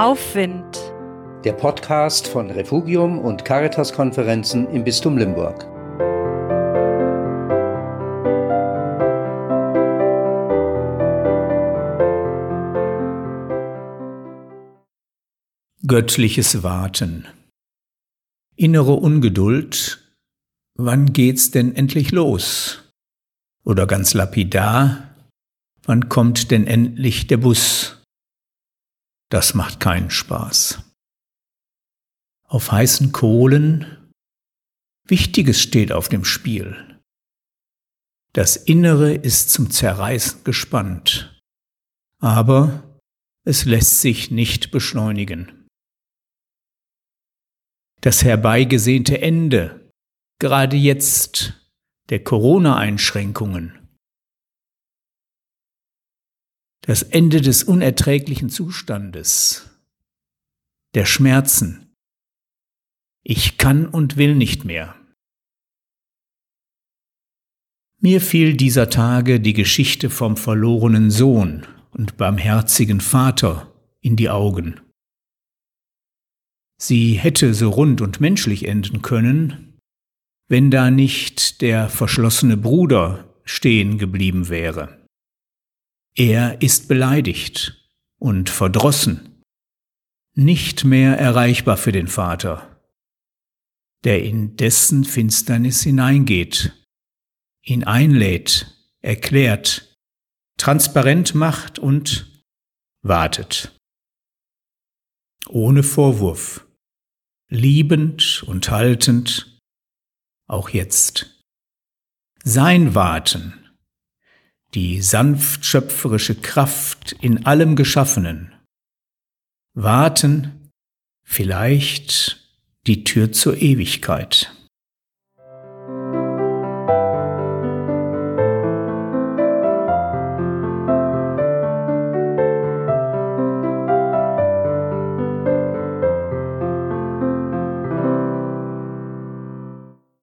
Aufwind. Der Podcast von Refugium und Caritas-Konferenzen im Bistum Limburg. Göttliches Warten. Innere Ungeduld. Wann geht's denn endlich los? Oder ganz lapidar, wann kommt denn endlich der Bus? Das macht keinen Spaß. Auf heißen Kohlen, Wichtiges steht auf dem Spiel. Das Innere ist zum Zerreißen gespannt, aber es lässt sich nicht beschleunigen. Das herbeigesehnte Ende, gerade jetzt, der Corona-Einschränkungen, das Ende des unerträglichen Zustandes, der Schmerzen. Ich kann und will nicht mehr. Mir fiel dieser Tage die Geschichte vom verlorenen Sohn und barmherzigen Vater in die Augen. Sie hätte so rund und menschlich enden können, wenn da nicht der verschlossene Bruder stehen geblieben wäre. Er ist beleidigt und verdrossen, nicht mehr erreichbar für den Vater, der in dessen Finsternis hineingeht, ihn einlädt, erklärt, transparent macht und wartet. Ohne Vorwurf, liebend und haltend, auch jetzt. Sein Warten die sanft schöpferische Kraft in allem Geschaffenen. Warten, vielleicht die Tür zur Ewigkeit.